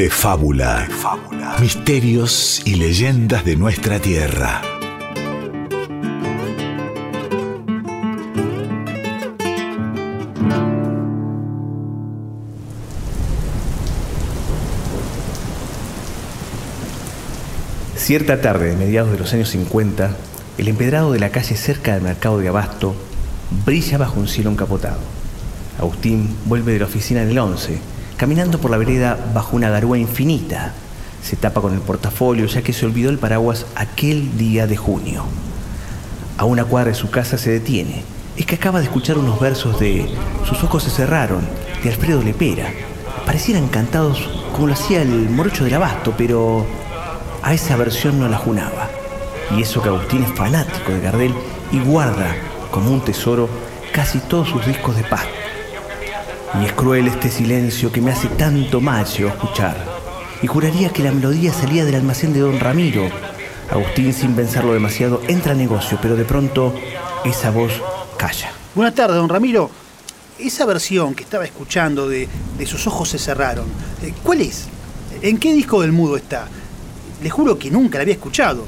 de fábula. Misterios y leyendas de nuestra tierra. Cierta tarde, de mediados de los años 50, el empedrado de la calle cerca del mercado de Abasto brilla bajo un cielo encapotado. Agustín vuelve de la oficina del 11, caminando por la vereda bajo una garúa infinita. Se tapa con el portafolio ya que se olvidó el paraguas aquel día de junio. A una cuadra de su casa se detiene. Es que acaba de escuchar unos versos de Sus ojos se cerraron, de Alfredo Lepera. Parecieran cantados como lo hacía el morocho del abasto, pero a esa versión no la junaba. Y eso que Agustín es fanático de Gardel y guarda como un tesoro casi todos sus discos de paz. Y es cruel este silencio que me hace tanto macho escuchar. Y juraría que la melodía salía del almacén de don Ramiro. Agustín, sin pensarlo demasiado, entra al negocio, pero de pronto esa voz calla. Buenas tardes, don Ramiro. Esa versión que estaba escuchando de, de sus ojos se cerraron, eh, ¿cuál es? ¿En qué disco del mudo está? Le juro que nunca la había escuchado.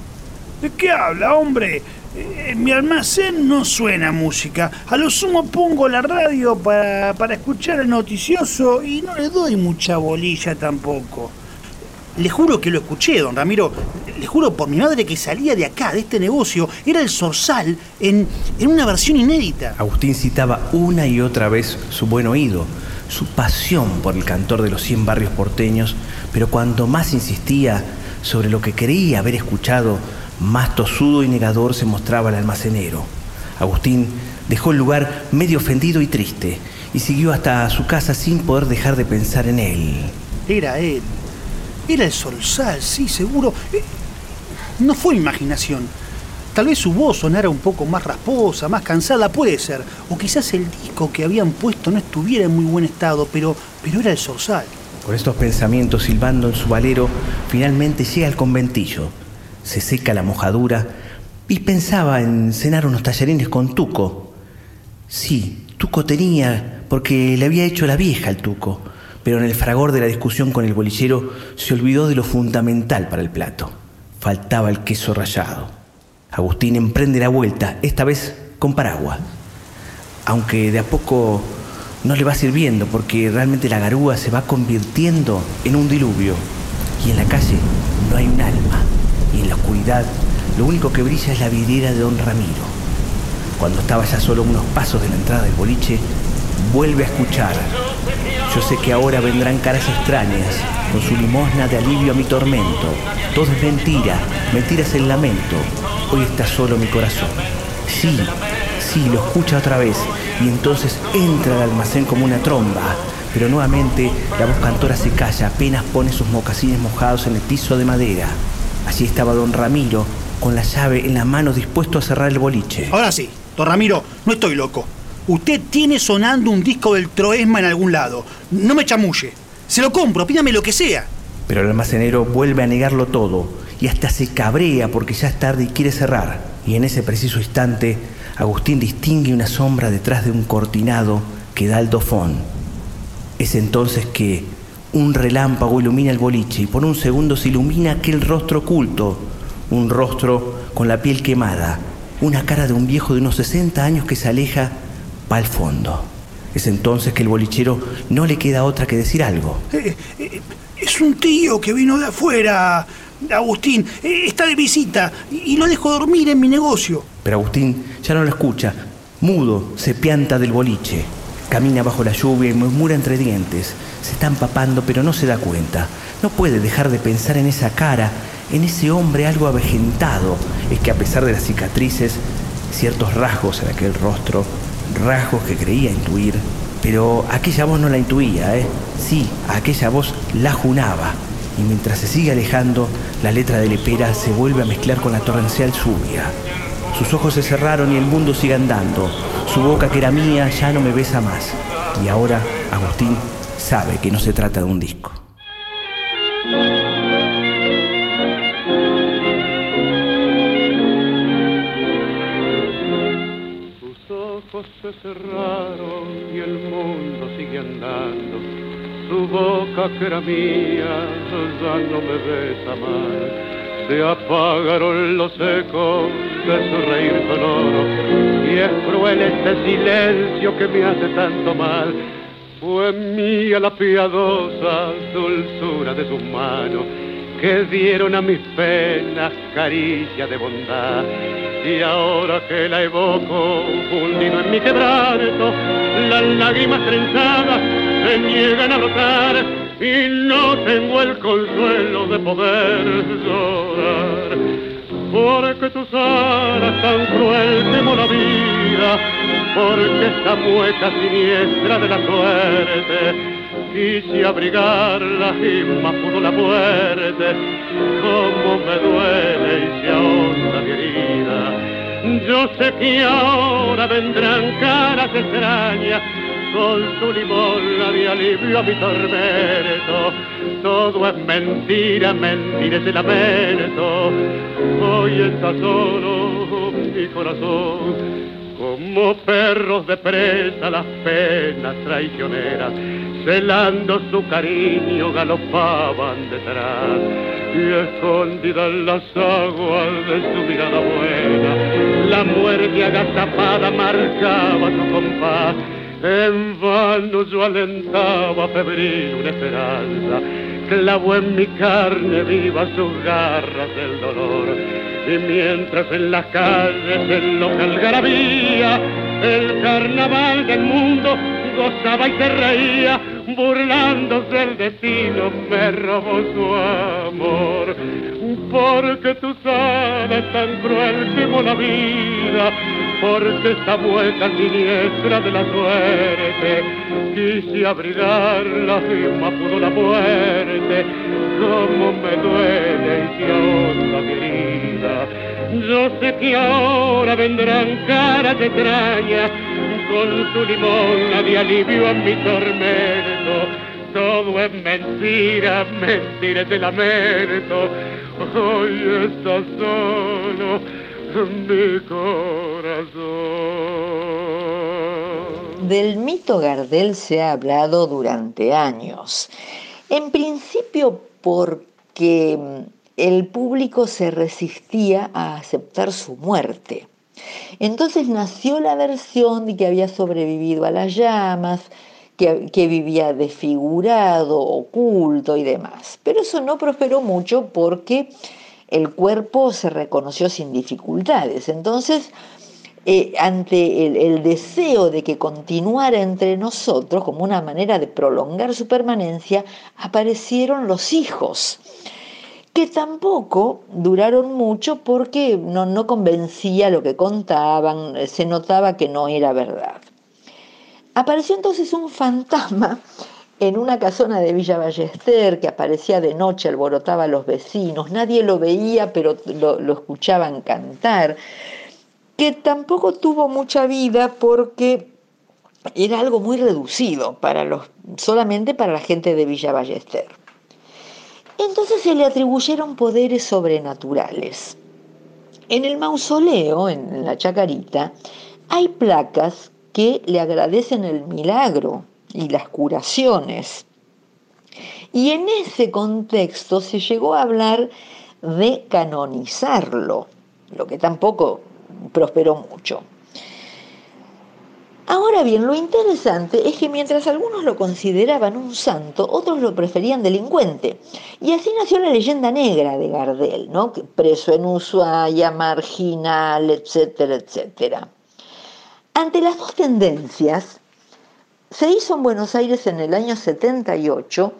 ¿De qué habla, hombre? Eh, En mi almacén no suena música. A lo sumo pongo la radio para, para escuchar el noticioso y no le doy mucha bolilla tampoco. Le juro que lo escuché, don Ramiro. Le juro por mi madre que salía de acá, de este negocio. Era el Zorzal en, en una versión inédita. Agustín citaba una y otra vez su buen oído, su pasión por el cantor de los 100 barrios porteños, pero cuando más insistía sobre lo que creía haber escuchado, más tosudo y negador se mostraba el almacenero. Agustín dejó el lugar medio ofendido y triste y siguió hasta su casa sin poder dejar de pensar en él. Era él. Era el Zorzal, sí, seguro. Eh, No fue imaginación. Tal vez su voz sonara un poco más rasposa, más cansada, puede ser. O quizás el disco que habían puesto no estuviera en muy buen estado, pero, pero era el Zorzal. Con estos pensamientos silbando en su valero, finalmente llega al conventillo. Se seca la mojadura y pensaba en cenar unos tallarines con Tuco. Sí, Tuco tenía, porque le había hecho la vieja al Tuco, pero en el fragor de la discusión con el bolillero se olvidó de lo fundamental para el plato. Faltaba el queso rallado. Agustín emprende la vuelta, esta vez con paraguas. Aunque de a poco no le va sirviendo porque realmente la garúa se va convirtiendo en un diluvio. Y en la calle no hay un alma. Y en la oscuridad lo único que brilla es la vidriera de don Ramiro. Cuando estaba ya solo unos pasos de la entrada del boliche, vuelve a escuchar. Yo sé que ahora vendrán caras extrañas, con su limosna de alivio a mi tormento. Todo es mentira, mentira es el lamento. Hoy está solo mi corazón. Sí, sí, lo escucha otra vez y entonces entra al almacén como una tromba. Pero nuevamente la voz cantora se calla, apenas pone sus mocasines mojados en el piso de madera. Allí estaba don Ramiro, con la llave en la mano dispuesto a cerrar el boliche. Ahora sí, don Ramiro, no estoy loco. Usted tiene sonando un disco del Troesma en algún lado. No me chamulle. Se lo compro, pídame lo que sea. Pero el almacenero vuelve a negarlo todo y hasta se cabrea porque ya es tarde y quiere cerrar. Y en ese preciso instante, Agustín distingue una sombra detrás de un cortinado que da al dofón. Es entonces que un relámpago ilumina el boliche y por un segundo se ilumina aquel rostro oculto, un rostro con la piel quemada, una cara de un viejo de unos 60 años que se aleja va al fondo. Es entonces que el bolichero no le queda otra que decir algo. Eh, eh, es un tío que vino de afuera, Agustín. Eh, está de visita y, y lo dejo dormir en mi negocio. Pero Agustín ya no lo escucha. Mudo, se pianta del boliche. Camina bajo la lluvia y murmura entre dientes. Se está empapando, pero no se da cuenta. No puede dejar de pensar en esa cara, en ese hombre algo avejentado. Es que a pesar de las cicatrices, ciertos rasgos en aquel rostro, rasgos que creía intuir, pero aquella voz no la intuía, ¿eh? Sí, aquella voz la junaba. Y mientras se sigue alejando, la letra de Lepera se vuelve a mezclar con la torrencial lluvia. Sus ojos se cerraron y el mundo sigue andando. Su boca que era mía ya no me besa más. Y ahora Agustín sabe que no se trata de un disco. Sus ojos se cerraron y el mundo sigue andando. su boca que era mía ya no me besa más. Se apagaron los ecos de su reír sonoro y es cruel este silencio que me hace tanto mal. Fue mía la piadosa dulzura de sus manos que dieron a mis penas caricia de bondad. Y ahora que la evoco, hundido en mi quebranto, las lágrimas trenzadas se niegan a brotar y no tengo el consuelo de poder llorar. Porque tus alas tan cruel temo la vida, porque esta mueca siniestra de la suerte quise abrigarla y más pudo la muerte, como me duele y se ahonda mi herida. Yo sé que ahora vendrán caras extrañas con su limón de alivio a mi tormento. Todo es mentira, mentira es el lamento. Hoy está solo mi corazón como perros de presa las penas traicioneras, celando su cariño galopaban detrás y escondida en las aguas de su mirada buena, la muerte agazapada marcaba su compás. En vano yo alentaba febril una esperanza, clavó en mi carne viva sus garras del dolor y mientras en las calles el local garabía, el carnaval del mundo gozaba y se reía, burlándose del destino, me robó su amor. Porque tu es tan cruel como la vida, porque esta vuelta siniestra de la suerte, quise abrigarla y más pudo la muerte, como me duele y ahonda mi herida. Yo sé que ahora vendrán caras extrañas con su limón de alivio a mi tormento. Todo es mentira, mentira de lamento. Hoy está solo mi corazón. Del mito Gardel se ha hablado durante años. En principio porque el público se resistía a aceptar su muerte. Entonces nació la versión de que había sobrevivido a las llamas, que, vivía desfigurado, oculto y demás. Pero eso no prosperó mucho porque el cuerpo se reconoció sin dificultades. Entonces, eh, ante el, deseo de que continuara entre nosotros como una manera de prolongar su permanencia, aparecieron los hijos que tampoco duraron mucho porque no convencía lo que contaban, se notaba que no era verdad. Apareció entonces un fantasma en una casona de Villa Ballester que aparecía de noche, alborotaba a los vecinos, nadie lo veía, pero lo, escuchaban cantar, que tampoco tuvo mucha vida porque era algo muy reducido para los, solamente para la gente de Villa Ballester. Entonces se le atribuyeron poderes sobrenaturales. En el mausoleo, en la chacarita, hay placas que le agradecen el milagro y las curaciones. Y en ese contexto se llegó a hablar de canonizarlo, lo que tampoco prosperó mucho. Ahora bien, lo interesante es que mientras algunos lo consideraban un santo, otros lo preferían delincuente. Y así nació la leyenda negra de Gardel, ¿no? preso en Ushuaia, marginal, etcétera, etcétera. Ante las dos tendencias, se hizo en Buenos Aires en el año 78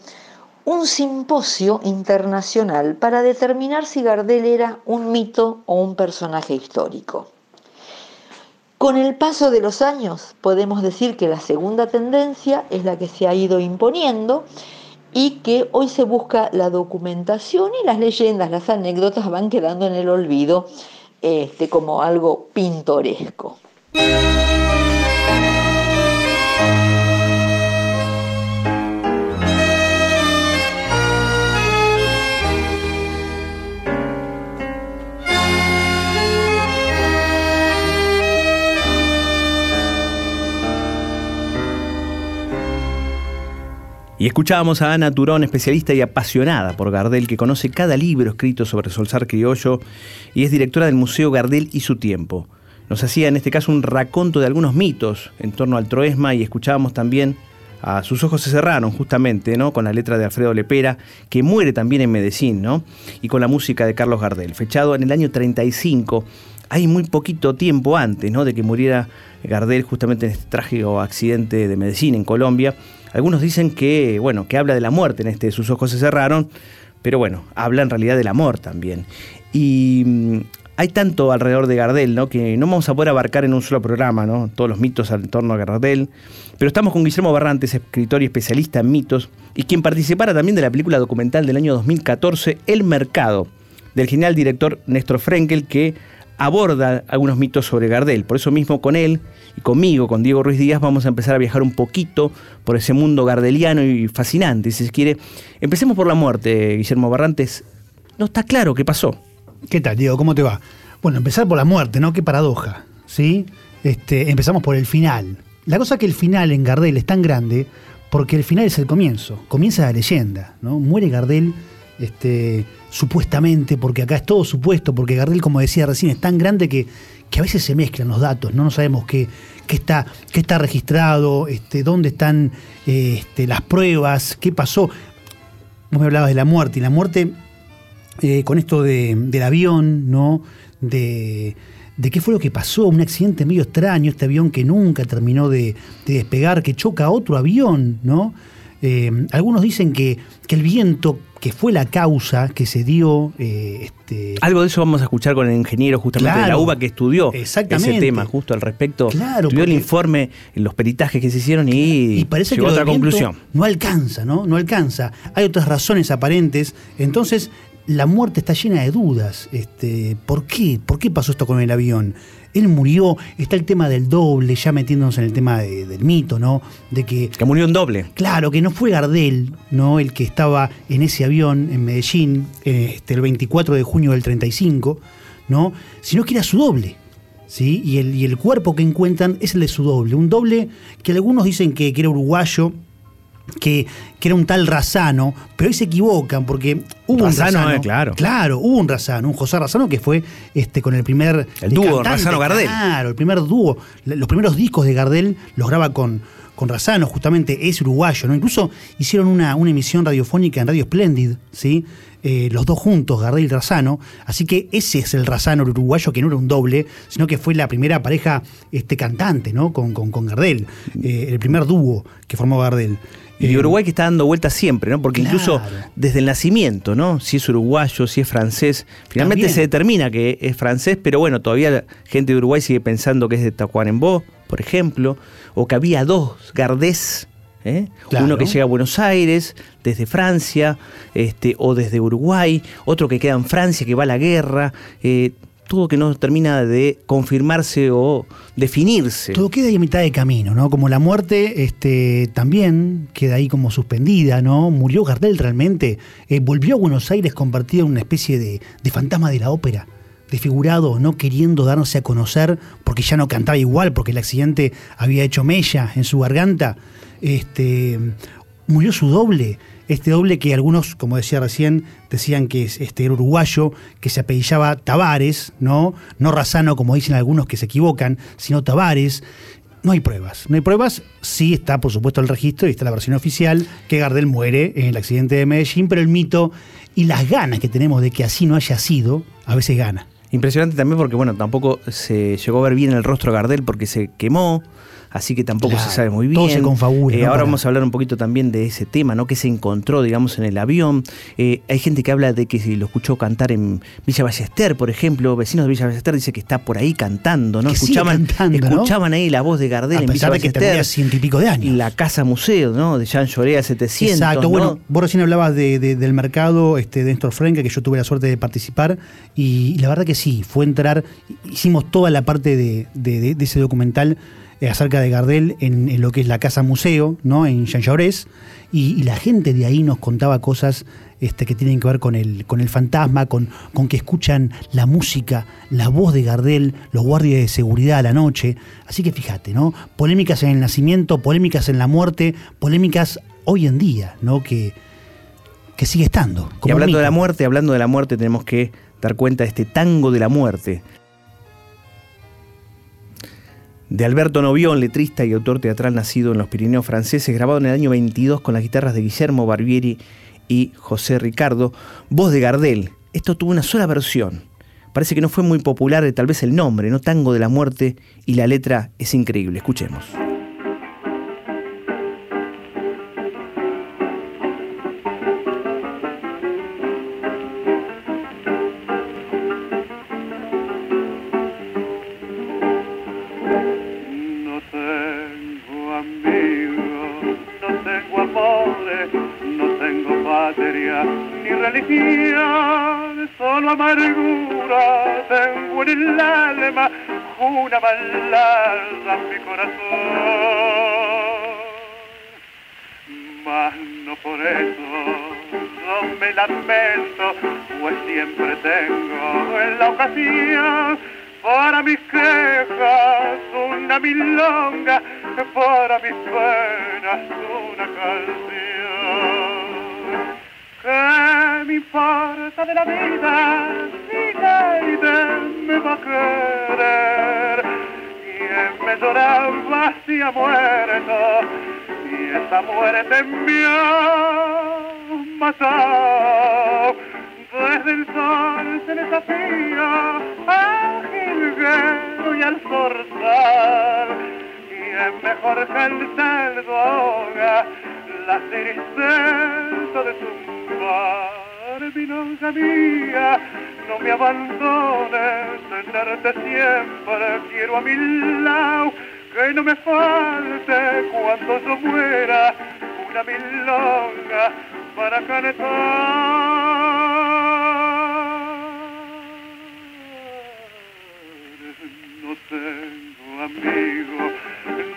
un simposio internacional para determinar si Gardel era un mito o un personaje histórico. Con el paso de los años podemos decir que la segunda tendencia es la que se ha ido imponiendo y que hoy se busca la documentación y las leyendas, las anécdotas van quedando en el olvido este, como algo pintoresco. Y escuchábamos a Ana Turón, especialista y apasionada por Gardel, que conoce cada libro escrito sobre Solzar Criollo y es directora del Museo Gardel y su tiempo. Nos hacía en este caso un raconto de algunos mitos en torno al troesma y escuchábamos también a Sus ojos se cerraron, justamente, ¿no? Con la letra de Alfredo Lepera, que muere también en Medellín, ¿no? Y con la música de Carlos Gardel, fechado en el año 35, hay muy poquito tiempo antes, ¿no? De que muriera Gardel justamente en este trágico accidente de Medellín, en Colombia. Algunos dicen que, bueno, que habla de la muerte en este Sus ojos se cerraron, pero bueno, habla en realidad del amor también. Y mm, hay tanto alrededor de Gardel, ¿no? Que no vamos a poder abarcar en un solo programa, ¿no? Todos los mitos en torno a Gardel. Pero estamos con Guillermo Barrantes, escritor y especialista en mitos, y quien participara también de la película documental del año 2014, El Mercado, del genial director Néstor Frenkel, que aborda algunos mitos sobre Gardel. Por eso mismo con él y conmigo, con Diego Ruiz Díaz, vamos a empezar a viajar un poquito por ese mundo gardeliano y fascinante, si se quiere. Empecemos por la muerte, Guillermo Barrantes. No está claro qué pasó. ¿Qué tal, Diego? ¿Cómo te va? Bueno, empezar por la muerte, ¿no? Qué paradoja, ¿sí? Este, empezamos por el final. La cosa es que el final en Gardel es tan grande porque el final es el comienzo. Comienza la leyenda, ¿no? Muere Gardel este, supuestamente, porque acá es todo supuesto, porque Gardel, como decía recién, es tan grande que, que a veces se mezclan los datos, no, no sabemos qué, qué, está, qué está registrado, este, dónde están este, las pruebas, qué pasó. Vos me hablabas de la muerte, y la muerte eh, con esto del avión, ¿no? De, qué fue lo que pasó, un accidente medio extraño, este avión que nunca terminó de, despegar, que choca a otro avión, ¿no? Eh, algunos dicen que, que, el viento, que fue la causa que se dio. Eh, este... Algo de eso vamos a escuchar con el ingeniero justamente de la UBA que estudió ese tema justo al respecto. Claro, estudió el informe, los peritajes que se hicieron y, y parece llegó que otra conclusión. No alcanza, ¿no? No alcanza. Hay otras razones aparentes. Entonces, la muerte está llena de dudas. Este, ¿Por qué? ¿Por qué pasó esto con el avión? Él murió, está el tema del doble, ya metiéndonos en el tema del mito, ¿no? De que. Que murió en doble. Claro, que no fue Gardel, ¿no? El que estaba en ese avión en Medellín, este, el 24 de junio del 35, ¿no? Sino que era su doble. ¿Sí? Y el, y el cuerpo que encuentran es el de su doble. Un doble que algunos dicen que, que era uruguayo, que, era un tal Razano, pero ahí se equivocan porque hubo un Razano. Eh, claro. Claro, hubo un Razano, un José Razano que fue este, con el primer. El dúo Razano-Gardel. Claro, el primer dúo. Los primeros discos de Gardel los graba con, con Razano, justamente es uruguayo, ¿no? Incluso hicieron una, una emisión radiofónica en Radio Splendid, ¿sí? Eh, los dos juntos, Gardel y Razano. Así que ese es el Razano, el uruguayo, que no era un doble, sino que fue la primera pareja este, cantante, ¿no? Con, con, Gardel, eh, el primer dúo que formó Gardel. Y Uruguay que está dando vueltas siempre, ¿no? Porque incluso desde el nacimiento, ¿no? Si es uruguayo, si es francés, finalmente se determina que es francés, pero bueno, todavía la gente de Uruguay sigue pensando que es de Tacuarembó, por ejemplo, o que había dos Gardés, ¿eh? uno que llega a Buenos Aires desde Francia, este, o desde Uruguay, otro que queda en Francia, que va a la guerra. Eh, todo que no termina de confirmarse o definirse. Todo queda ahí a mitad de camino, ¿no? Como la muerte este, también queda ahí como suspendida, ¿no? Murió Gardel realmente, eh, volvió a Buenos Aires convertido en una especie de, fantasma de la ópera desfigurado, no queriendo darse a conocer porque ya no cantaba igual, porque el accidente había hecho mella en su garganta. Este, murió su doble, este doble que algunos, como decía recién, decían que es este, era uruguayo, que se apellidaba Tavares, ¿no? No Razano, como dicen algunos que se equivocan, sino Tavares. No hay pruebas. No hay pruebas. Sí está, por supuesto, el registro y está la versión oficial que Gardel muere en el accidente de Medellín, pero el mito y las ganas que tenemos de que así no haya sido, a veces gana. Impresionante también porque, bueno, tampoco se llegó a ver bien el rostro de Gardel porque se quemó así que tampoco se sabe muy bien. Todo se confabula. Eh, ahora vamos a hablar un poquito también de ese tema, ¿no? Que se encontró, digamos, en el avión. Eh, hay gente que habla de que si lo escuchó cantar en Villa Ballester, por ejemplo, vecinos de Villa Ballester dice que está por ahí cantando, ¿no? escuchaban, escuchaban ahí la voz de Gardel en Villa Ballester. De que ciento y pico de años. La Casa Museo, ¿no? De Jean Llorea 700. Exacto, bueno, vos recién hablabas del mercado este, de Néstor Frenke, que yo tuve la suerte de participar, y, la verdad que sí, fue entrar, hicimos toda la parte de, de ese documental acerca de Gardel en, lo que es la Casa Museo, ¿no? en Jean y, y, la gente de ahí nos contaba cosas este, que tienen que ver con el, con el fantasma, con, con que escuchan la música, la voz de Gardel, los guardias de seguridad a la noche. Así que fíjate, ¿no? Polémicas en el nacimiento, polémicas en la muerte, polémicas hoy en día, ¿no? Que, que sigue estando. y hablando de la muerte, hablando de la muerte, tenemos que dar cuenta de este tango de la muerte. De Alberto Novión, letrista y autor teatral nacido en los Pirineos franceses, grabado en el año 22 con las guitarras de Guillermo Barbieri y José Ricardo, voz de Gardel. Esto tuvo una sola versión. Parece que no fue muy popular, tal vez el nombre, no Tango de la Muerte, y la letra es increíble. Escuchemos. Balada mi corazón. Mas no por eso no me lamento, pues siempre tengo en la ocasión para mis quejas una milonga, para mis penas una canción. ¿Qué me importa de la vida nadie me va a querer? me lloraba ha muerto y esa muerte me ha matado. Desde el sol se desafía al jilguero y al forzar y es mejor que el ahoga la tristeza de su mar. Mi longa mía, no me abandones, tenerte siempre quiero a mi lado, que no me falte cuando yo muera una milonga para cantar. No tengo amigos,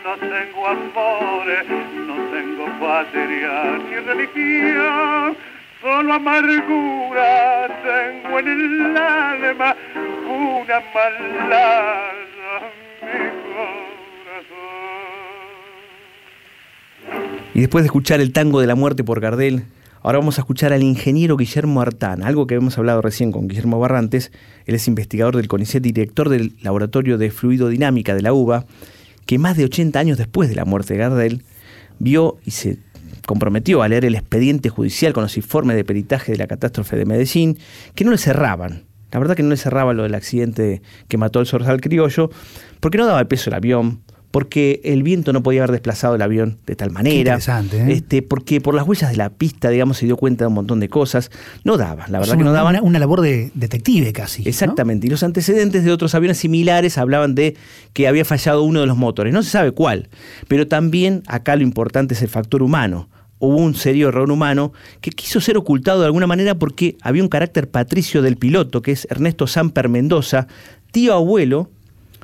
no tengo amores, no tengo patria ni religión solo amargura tengo en el alma, una maldad mi corazón. Y después de escuchar el tango de la muerte por Gardel, ahora vamos a escuchar al ingeniero Guillermo Artana, algo que hemos hablado recién con Guillermo Barrantes, él es investigador del CONICET, director del Laboratorio de Fluidodinámica de la UBA, que más de 80 años después de la muerte de Gardel, vio y se comprometió a leer el expediente judicial con los informes de peritaje de la catástrofe de Medellín, que no le cerraban. La verdad que no le cerraba lo del accidente que mató al zorzal criollo, porque no daba el peso del avión, porque el viento no podía haber desplazado el avión de tal manera. interesante, ¿eh? este, porque por las huellas de la pista, digamos, se dio cuenta de un montón de cosas. No daba, la verdad que no daban. Una, labor de detective casi. Exactamente. Y los antecedentes de otros aviones similares hablaban de que había fallado uno de los motores. No se sabe cuál. Pero también acá lo importante es el factor humano hubo un serio error humano que quiso ser ocultado de alguna manera porque había un carácter patricio del piloto, que es Ernesto Samper Mendoza, tío abuelo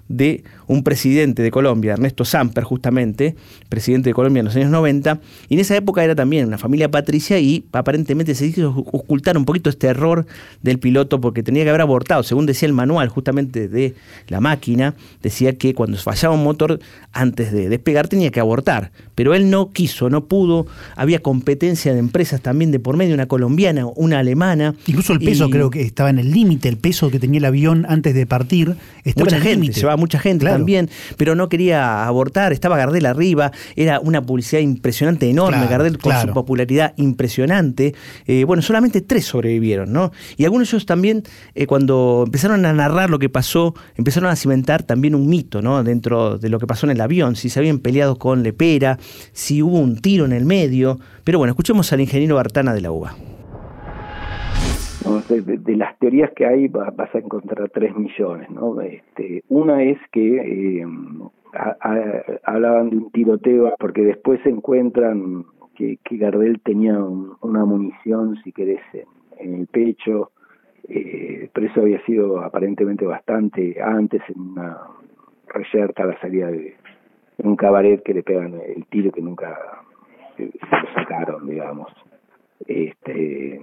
de un presidente de Colombia, Ernesto Samper justamente, presidente de Colombia en los años 90, y en esa época era también una familia patricia y aparentemente se hizo ocultar un poquito este error del piloto porque tenía que haber abortado, según decía el manual justamente de la máquina, decía que cuando fallaba un motor antes de despegar tenía que abortar, pero él no quiso, no pudo, había competencia de empresas también de por medio, una colombiana, una alemana. Incluso el peso creo que estaba en el límite, el peso que tenía el avión antes de partir estaba mucha en el gente, llevaba mucha gente también, pero no quería abortar, estaba Gardel arriba, era una publicidad impresionante, enorme, Gardel con su popularidad impresionante. Eh, bueno, solamente tres sobrevivieron, ¿no? Y algunos de ellos también, eh, cuando empezaron a narrar lo que pasó, empezaron a cimentar también un mito, ¿no? Dentro de lo que pasó en el avión, si se habían peleado con Lepera, si hubo un tiro en el medio. Pero bueno, escuchemos al ingeniero Bartana de la UBA. De, las teorías que hay vas a encontrar tres millones, ¿no? Este, una es que eh, hablaban de un tiroteo porque después se encuentran que, Gardel tenía una munición, si querés, en, el pecho, eh, pero eso había sido aparentemente bastante antes en una reyerta a la salida de un cabaret que le pegan el tiro que nunca se lo sacaron, digamos. Este,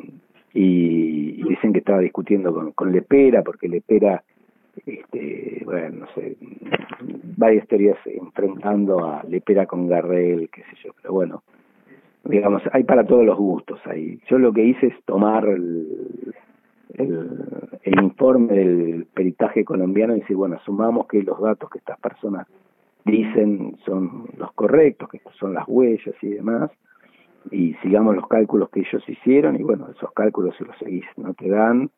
y, dicen que estaba discutiendo con, con Lepera, porque Lepera, este, bueno, no sé, varias teorías enfrentando a Lepera con Gardel, qué sé yo, pero bueno, digamos, hay para todos los gustos ahí. Yo lo que hice es tomar el, el, informe del peritaje colombiano y decir, bueno, sumamos que los datos que estas personas dicen son los correctos, que son las huellas y demás, y sigamos los cálculos que ellos hicieron, y bueno, esos cálculos si los seguís no te dan,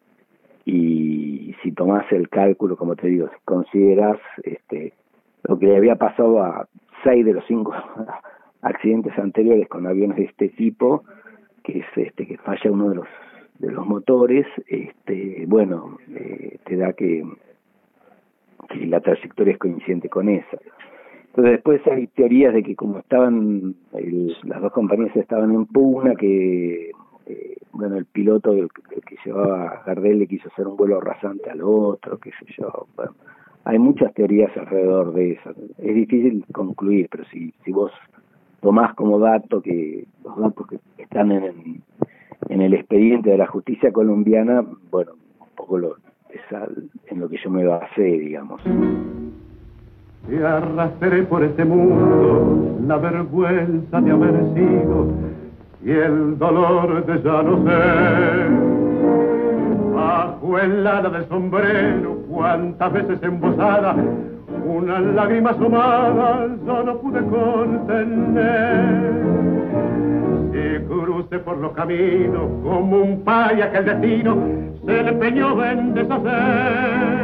y si tomás el cálculo, como te digo, si consideras este, lo que le había pasado a seis de los cinco accidentes anteriores con aviones de este tipo, que es este que falla uno de los de los motores, este, bueno, eh, te da que, que la trayectoria es coincidente con esa. Después hay teorías de que como estaban, las dos compañías estaban en pugna, que eh, bueno, el piloto el, que llevaba Gardel le quiso hacer un vuelo rasante al otro, qué sé yo. Bueno, hay muchas teorías alrededor de eso. Es difícil concluir, pero si, si vos tomás como dato que los datos que están en, en el expediente de la justicia colombiana, bueno, un poco lo, es en lo que yo me basé, digamos. Y arrastré por este mundo la vergüenza de haber sido y el dolor de ya no ser. Bajo el ala del sombrero, cuántas veces embosada, una lágrima asomada yo no pude contener. Y crucé por los caminos como un paya que el destino se empeñó en deshacer.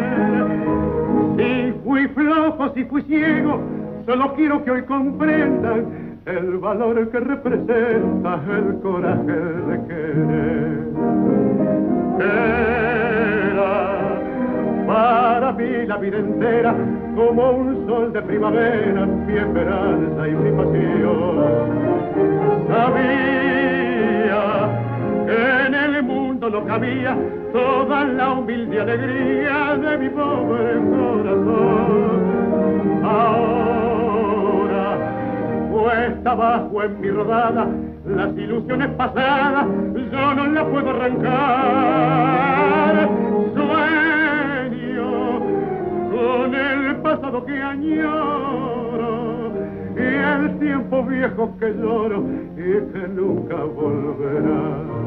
Si fui ciego, solo quiero que hoy comprendan el valor que representa el coraje de querer. Era para mí la vida entera como un sol de primavera, mi esperanza y mi pasión. Sabía que en el mundo no cabía toda la humilde alegría de mi pobre corazón. Ahora, cuesta abajo en mi rodada, las ilusiones pasadas yo no las puedo arrancar. Sueño con el pasado que añoro y el tiempo viejo que lloro y que nunca volverá.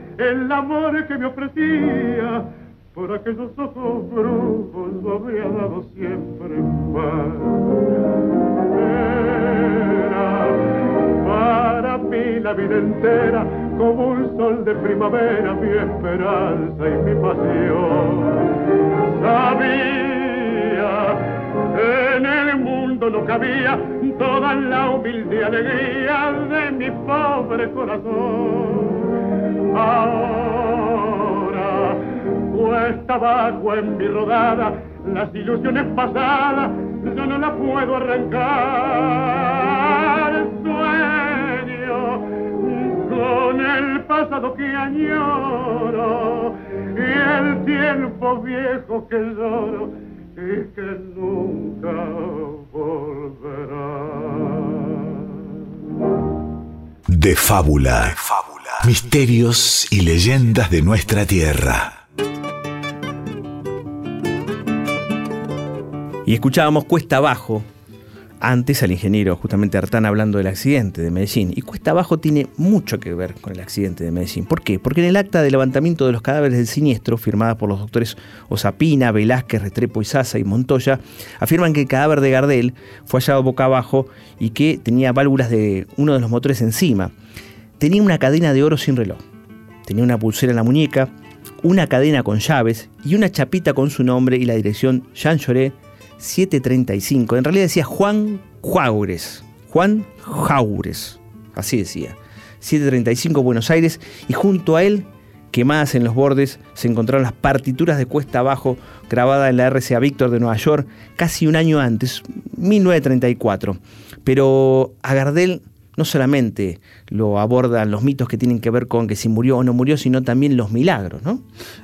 el amor que me ofrecía, por aquellos ojos brujos lo habría dado siempre. Era para mí la vida entera como un sol de primavera, mi esperanza y mi pasión. Sabía en el mundo no cabía toda la humilde alegría de mi pobre corazón. Ahora cuesta abajo en mi rodada las ilusiones pasadas, yo no las puedo arrancar. Sueño con el pasado que añoro y el tiempo viejo que lloro y que nunca volverá. De fábula. Fábula. Misterios y leyendas de nuestra tierra. Y escuchábamos Cuesta Abajo, antes al ingeniero justamente Artán hablando del accidente de Medellín. Y Cuesta Abajo tiene mucho que ver con el accidente de Medellín. ¿Por qué? Porque en el acta de levantamiento de los cadáveres del siniestro, firmada por los doctores Osapina, Velázquez, Restrepo, Sasa y Montoya, afirman que el cadáver de Gardel fue hallado boca abajo y que tenía válvulas de uno de los motores encima. Tenía una cadena de oro sin reloj. Tenía una pulsera en la muñeca, una cadena con llaves y una chapita con su nombre y la dirección Jean Lloré 735. En realidad decía Juan Jaures. Juan Jaures. Así decía. 735 Buenos Aires y junto a él, quemadas en los bordes, se encontraron las partituras de Cuesta Abajo grabadas en la RCA Víctor de Nueva York casi un año antes, 1934. Pero a Gardel no solamente lo abordan los mitos que tienen que ver con que si murió o no murió, sino también los milagros, ¿no?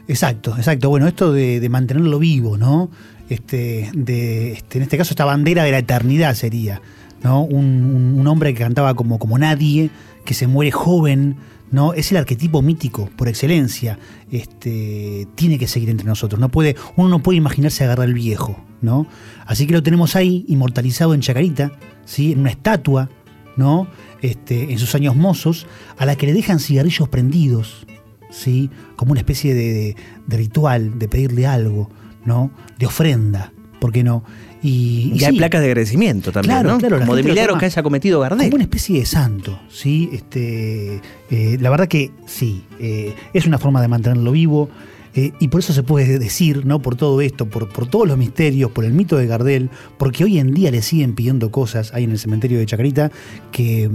Exacto, exacto. Bueno, esto de, mantenerlo vivo, ¿no? Este, de, este, en este caso, esta bandera de la eternidad sería, ¿no? Un, hombre que cantaba como, como nadie, que se muere joven, ¿no? Es el arquetipo mítico por excelencia. Este, tiene que seguir entre nosotros. No puede, uno no puede imaginarse agarrar el viejo, ¿no? Así que lo tenemos ahí, inmortalizado en Chacarita, ¿sí? En una estatua, ¿no? Este, en sus años mozos, a la que le dejan cigarrillos prendidos, ¿sí? Como una especie de, de- de ritual, de pedirle algo, ¿no? De ofrenda, ¿por qué no? Y, Y, y hay sí, placas de agradecimiento también, Claro, ¿no? claro, Como de toma que haya cometido Gardel. como una especie de santo, ¿sí? Este, eh, la verdad que sí, eh, es una forma de mantenerlo vivo. Eh, y por eso se puede decir, ¿no? Por todo esto, por, por todos los misterios, por el mito de Gardel, porque hoy en día le siguen pidiendo cosas ahí en el cementerio de Chacarita, que,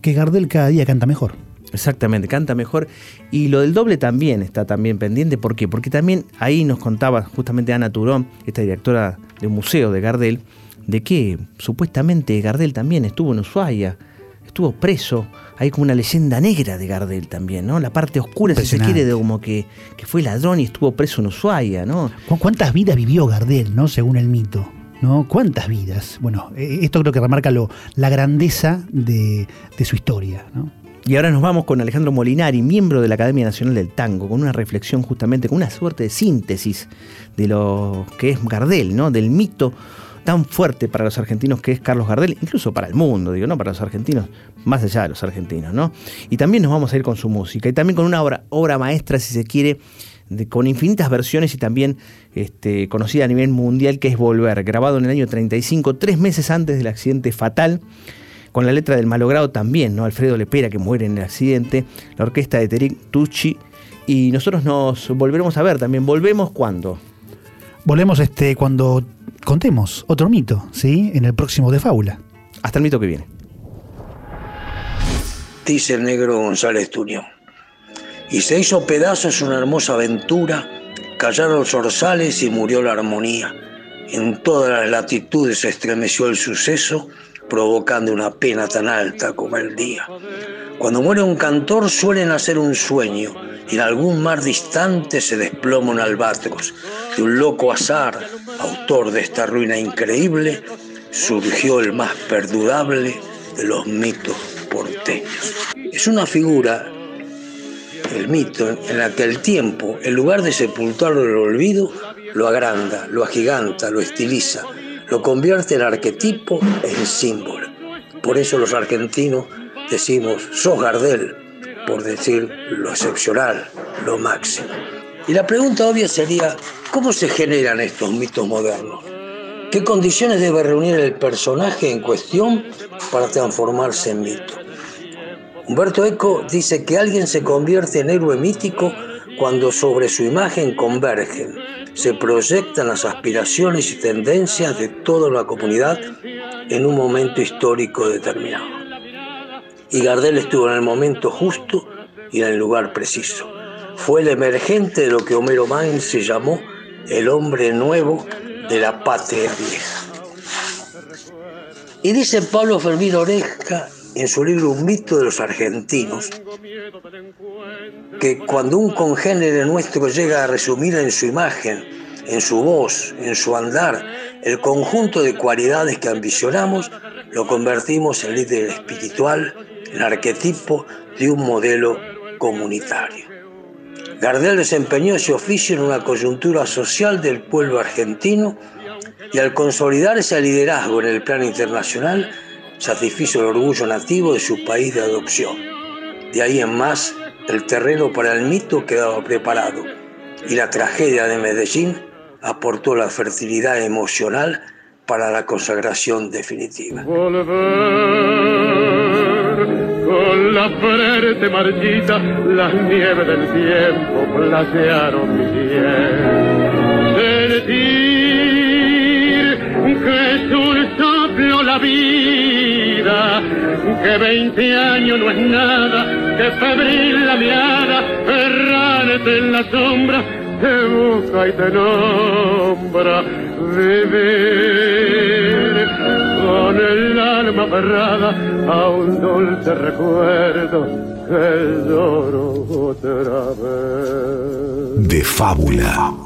que Gardel cada día canta mejor. Exactamente, canta mejor. Y lo del doble también está también pendiente. ¿Por qué? Porque también ahí nos contaba justamente Ana Turón, esta directora de un museo de Gardel, de que supuestamente Gardel también estuvo en Ushuaia, estuvo preso. Hay como una leyenda negra de Gardel también, ¿no? La parte oscura, si se quiere, de como que, que fue ladrón y estuvo preso en Ushuaia, ¿no? ¿Cu- ¿Cuántas vidas vivió Gardel, ¿no? Según el mito. ¿No? ¿Cuántas vidas? Bueno, eh, esto creo que remarca lo, la grandeza de, de su historia, ¿no? Y ahora nos vamos con Alejandro Molinari, miembro de la Academia Nacional del Tango, con una reflexión justamente, con una suerte de síntesis de lo que es Gardel, ¿no? Del mito tan fuerte para los argentinos que es Carlos Gardel, incluso para el mundo, digo, no para los argentinos, más allá de los argentinos, ¿no? Y también nos vamos a ir con su música y también con una obra, obra maestra, si se quiere, con infinitas versiones y también este, conocida a nivel mundial, que es Volver, grabado en el año 35, tres meses antes del accidente fatal con la letra del malogrado también, ¿no? Alfredo Lepera, que muere en el accidente, la orquesta de Terek Tucci. Y nosotros nos volveremos a ver también. ¿Volvemos cuándo? Volvemos este, cuando contemos otro mito, ¿sí? En el próximo de Fábula. Hasta el mito que viene. dice el negro González Tuñón. Y se hizo pedazos una hermosa aventura, callaron los orzales y murió la armonía. En todas las latitudes se estremeció el suceso, provocando una pena tan alta como el día. Cuando muere un cantor suele nacer un sueño, y en algún mar distante se desploma un albatros. De un loco azar, autor de esta ruina increíble, surgió el más perdurable de los mitos porteños. Es una figura, el mito, en la que el tiempo, en lugar de sepultarlo en el olvido, lo agranda, lo agiganta, lo estiliza, lo convierte en arquetipo, en símbolo. Por eso los argentinos decimos, sos Gardel, por decir lo excepcional, lo máximo. Y la pregunta obvia sería, ¿cómo se generan estos mitos modernos? ¿Qué condiciones debe reunir el personaje en cuestión para transformarse en mito? Humberto Eco dice que alguien se convierte en héroe mítico cuando sobre su imagen convergen, se proyectan las aspiraciones y tendencias de toda la comunidad en un momento histórico determinado. Y Gardel estuvo en el momento justo y en el lugar preciso. Fue el emergente de lo que Homero Mann se llamó el hombre nuevo de la patria vieja. Y dice Pablo Fermín Oreja en su libro Un mito de los argentinos, que cuando un congénere nuestro llega a resumir en su imagen, en su voz, en su andar, el conjunto de cualidades que ambicionamos, lo convertimos en líder espiritual, en arquetipo de un modelo comunitario. Gardel desempeñó ese oficio en una coyuntura social del pueblo argentino y al consolidar ese liderazgo en el plano internacional, satisfizo el orgullo nativo de su país de adopción. De ahí en más, el terreno para el mito quedaba preparado y la tragedia de Medellín aportó la fertilidad emocional para la consagración definitiva. Volver la frente marchita, las nieves del tiempo placearon mi piel. Sentir que es un soplo la vida, que veinte años no es nada, que febril la mirada, errante en la sombra, te busca y te nombra vivir con el alma aferrada a un dulce recuerdo que lloro otra vez. De fábula.